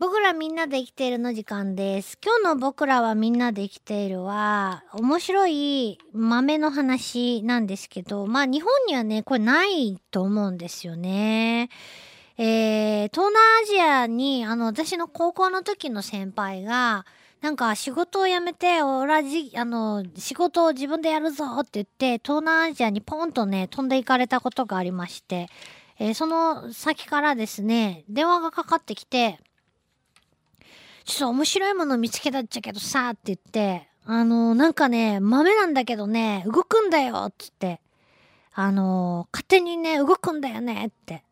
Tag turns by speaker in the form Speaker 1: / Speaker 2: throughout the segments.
Speaker 1: 僕らみんなで生きているの時間です。今日の僕らはみんなで生きているは、面白い豆の話なんですけど、まあ日本にはね、これないと思うんですよね。えー、東南アジアに、あの、私の高校の時の先輩が、なんか仕事を辞めて、俺はじ、あの、仕事を自分でやるぞって言って、東南アジアにポンとね、飛んで行かれたことがありまして、えーその先からですね、電話がかかってきて、ちょっと面白いもの見つけたっちゃけどさ、って言って、あの、なんかね、豆なんだけどね、動くんだよ、つって。あの、勝手にね、動くんだよね、って。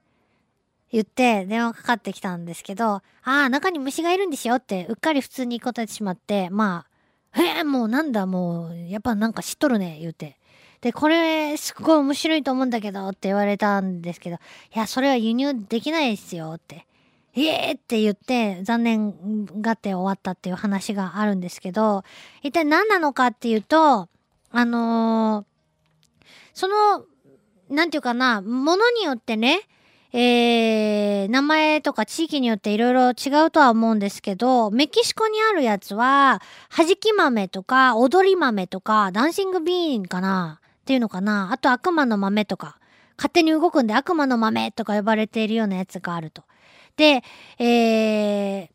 Speaker 1: 言って電話かかってきたんですけど、ああ、中に虫がいるんですよって、うっかり普通に答えてしまって、まあ、えー、もうなんだ、もう、やっぱなんか知っとるね、言うて。で、これ、すっごい面白いと思うんだけど、って言われたんですけど、いや、それは輸入できないですよ、って。ええー、って言って残念がって終わったっていう話があるんですけど、一体何なのかっていうと、あのーその、なんていうかな、ものによってね、えー、名前とか地域によっていろいろ違うとは思うんですけど、メキシコにあるやつは、はじき豆とか、踊り豆とか、ダンシングビーンかなっていうのかなあと悪魔の豆とか、勝手に動くんで悪魔の豆とか呼ばれているようなやつがあると。で、えー、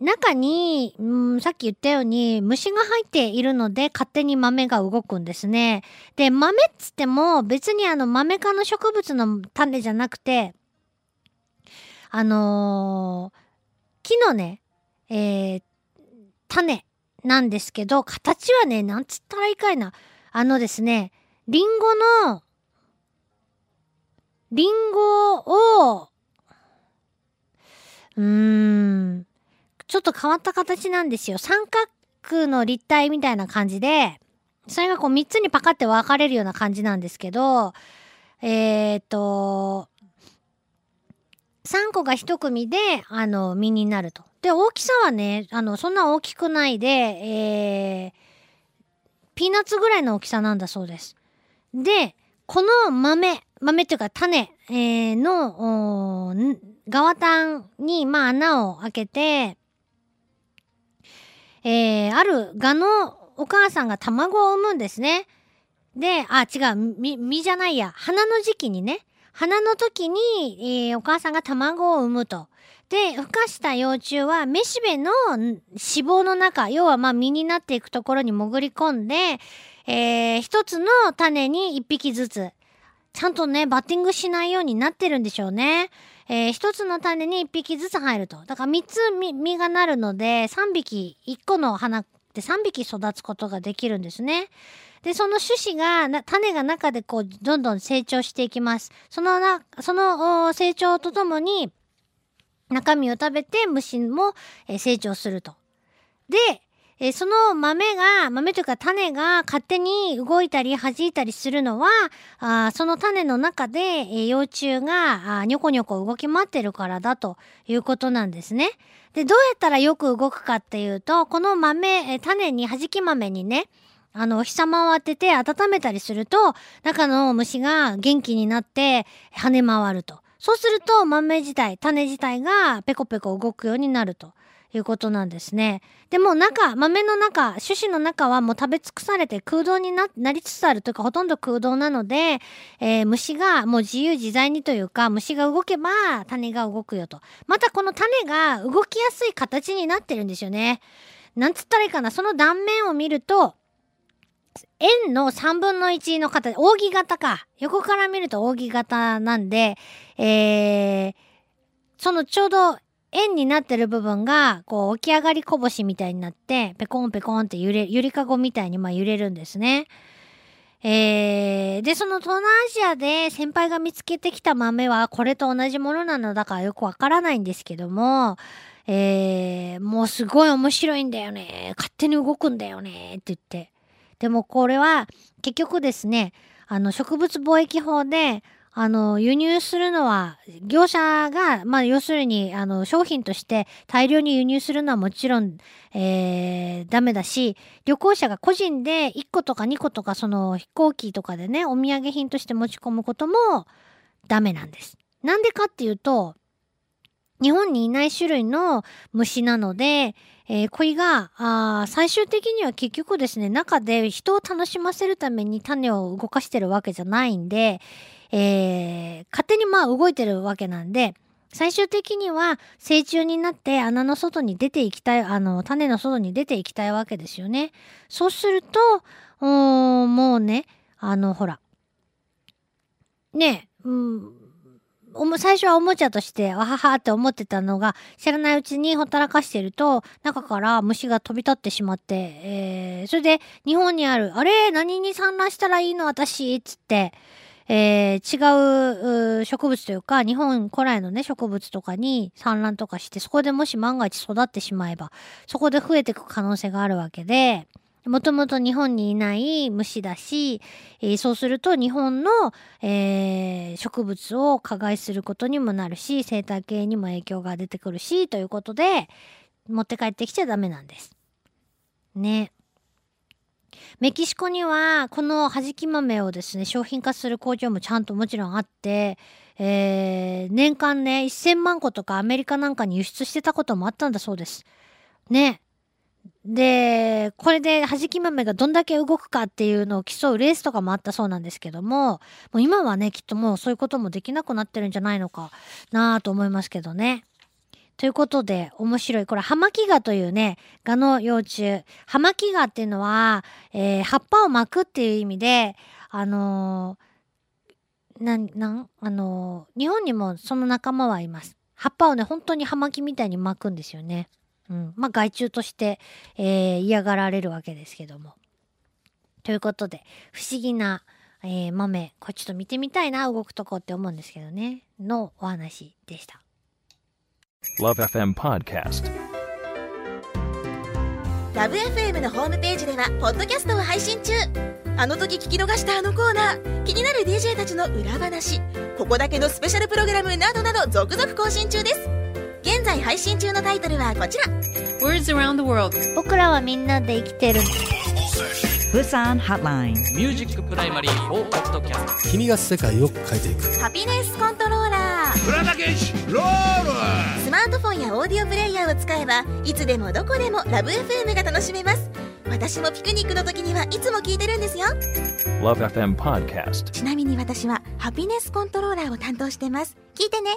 Speaker 1: 中に、うん、さっき言ったように虫が入っているので勝手に豆が動くんですね。で、豆っつっても別にあの豆科の植物の種じゃなくて、あのー木のね、えー、種なんですけど、形はね、なんつったらいいかいな。あのですね、リンゴの、リンゴを、うーん。ちょっと変わった形なんですよ。三角の立体みたいな感じで、それがこう三つにパカって分かれるような感じなんですけど、えー、っと、3個が1組で、あの、実になると。で、大きさはね、あの、そんな大きくないで、えー、ピーナッツぐらいの大きさなんだそうです。で、この豆、豆っていうか種、えー、の、側端に、まあ、穴を開けて、えー、ある蛾のお母さんが卵を産むんですね。で、あ、違う、み、実じゃないや、花の時期にね、花の時に、えーお母さんが卵を産むと。で、孵化した幼虫は、めしべの脂肪の中、要はまあ実になっていくところに潜り込んで、えー一つの種に一匹ずつ、ちゃんとね、バッティングしないようになってるんでしょうね。えー一つの種に一匹ずつ入ると。だから三つ実がなるので、三匹、一個の花って三匹育つことができるんですね。で、その種子が、種が中でこう、どんどん成長していきます。そのな、その成長とともに、中身を食べて虫も、成長すると。で、えーその豆が、豆というか種が勝手に動いたり弾いたりするのは、あその種の中で、えー幼虫があニョコニョコ動き回ってるからだということなんですね。で、どうやったらよく動くかっていうと、この豆、え種に、弾き豆にね、あの、お日様を当てて温めたりすると、中の虫が元気になって跳ね回ると。そうすると豆自体、種自体がペコペコ動くようになるということなんですね。でも中、豆の中、種子の中はもう食べ尽くされて空洞になりつつあるというかほとんど空洞なので、えー虫がもう自由自在にというか虫が動けば種が動くよと。またこの種が動きやすい形になってるんですよね。なんつったらいいかな。その断面を見ると、円の3分の1の形、扇形か。横から見ると扇形なんで、えー、そのちょうど円になってる部分が、こう起き上がりこぼしみたいになって、ペコンペコンって揺れ、ゆりかごみたいにまあ揺れるんですね。えー、で、その東南アジアで先輩が見つけてきた豆はこれと同じものなのだからよくわからないんですけども、えー、もうすごい面白いんだよね。勝手に動くんだよね。って言って。でもこれは結局ですね、あの植物貿易法で、あの輸入するのは業者が、まあ要するにあの商品として大量に輸入するのはもちろん、えー、ダメだし、旅行者が個人で1個とか2個とかその飛行機とかでね、お土産品として持ち込むこともダメなんです。なんでかっていうと、日本にいない種類の虫なので、えー、恋があ最終的には結局ですね、中で人を楽しませるために種を動かしてるわけじゃないんで、えー、勝手にまあ動いてるわけなんで、最終的には成虫になって穴の外に出ていきたい、あの、種の外に出ていきたいわけですよね。そうすると、もうね、あの、ほら。ね、うん、最初はおもちゃとして、わははって思ってたのが、知らないうちにほったらかしてると、中から虫が飛び立ってしまって、えー、それで日本にある、あれ何に産卵したらいいの私？つって、えー、違う植物というか、日本古来のね、植物とかに産卵とかして、そこでもし万が一育ってしまえば、そこで増えていく可能性があるわけで、もともと日本にいない虫だし、えー、そうすると日本の、えー、植物を加害することにもなるし、生態系にも影響が出てくるし、ということで、持って帰ってきちゃダメなんです。ね。メキシコには、このはじき豆をですね、商品化する工場もちゃんともちろんあって、えー、年間ね、1000万個とかアメリカなんかに輸出してたこともあったんだそうです。ね。で、これで弾き豆がどんだけ動くかっていうのを競うレースとかもあったそうなんですけども、もう今はね、きっともうそういうこともできなくなってるんじゃないのかなと思いますけどね。ということで、面白い。これ、ハマキガというね、ガの幼虫。ハマキガっていうのは、えー、葉っぱを巻くっていう意味で、あのー、なん、なん、あのー、日本にもその仲間はいます。葉っぱをね、本当に葉巻みたいに巻くんですよね。うん。まあ、害虫として、えー、嫌がられるわけですけども。ということで、不思議な、えー、豆、これちょっと見てみたいな、動くとこって思うんですけどね、のお話でした。LoveFM Podcast
Speaker 2: LoveFM のホームページではポッドキャストを配信中あの時聞き逃したあのコーナー気になる DJ たちの裏話ここだけのスペシャルプログラムなどなど続々更新中です現在配信中のタイトルはこちら。Words around the world.
Speaker 1: 僕らはみんなで生きてる。
Speaker 3: ブサンハッラインミ
Speaker 4: ュージックプライマリー4ポッドキャスト
Speaker 5: 君が世界を変えていく。
Speaker 2: ハピネスコントローラー。
Speaker 6: プラダケシロー
Speaker 2: ル。スマートフォンやオーディオプレイヤーを使えばいつでもどこでもラブ f m が楽しめます。私もピクニックの時にはいつも聞いてるんですよ。
Speaker 4: LoveFM Podcast.
Speaker 2: ちなみに私はハピネスコントローラーを担当してます。聞いてね